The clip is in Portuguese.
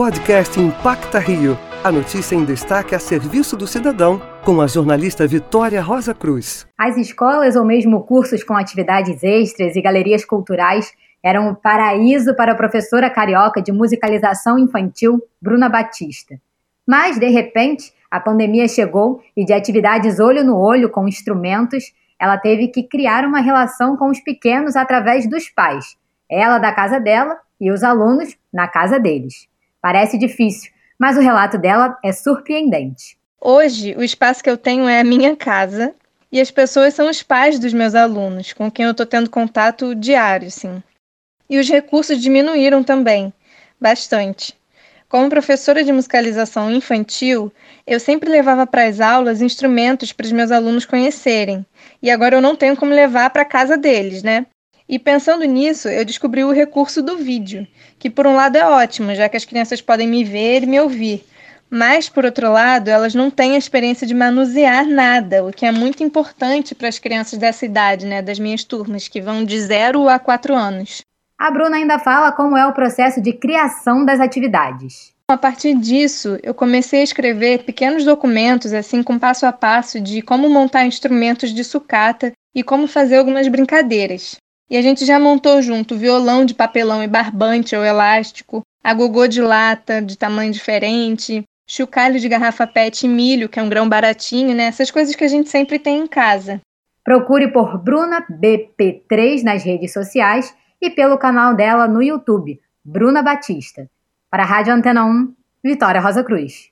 Podcast Impacta Rio. A notícia em destaque a serviço do cidadão, com a jornalista Vitória Rosa Cruz. As escolas ou mesmo cursos com atividades extras e galerias culturais eram o um paraíso para a professora carioca de musicalização infantil, Bruna Batista. Mas, de repente, a pandemia chegou e de atividades olho no olho com instrumentos, ela teve que criar uma relação com os pequenos através dos pais, ela da casa dela e os alunos na casa deles. Parece difícil, mas o relato dela é surpreendente. Hoje, o espaço que eu tenho é a minha casa e as pessoas são os pais dos meus alunos, com quem eu estou tendo contato diário, sim. E os recursos diminuíram também, bastante. Como professora de musicalização infantil, eu sempre levava para as aulas instrumentos para os meus alunos conhecerem. E agora eu não tenho como levar para casa deles, né? E pensando nisso, eu descobri o recurso do vídeo, que por um lado é ótimo, já que as crianças podem me ver e me ouvir. Mas, por outro lado, elas não têm a experiência de manusear nada, o que é muito importante para as crianças dessa idade, né, das minhas turmas, que vão de 0 a 4 anos. A Bruna ainda fala como é o processo de criação das atividades. A partir disso, eu comecei a escrever pequenos documentos, assim, com passo a passo de como montar instrumentos de sucata e como fazer algumas brincadeiras. E a gente já montou junto violão de papelão e barbante ou elástico, agogô de lata de tamanho diferente, chocalho de garrafa PET e milho, que é um grão baratinho, né? Essas coisas que a gente sempre tem em casa. Procure por Bruna BP3 nas redes sociais e pelo canal dela no YouTube, Bruna Batista. Para a Rádio Antena 1, Vitória Rosa Cruz.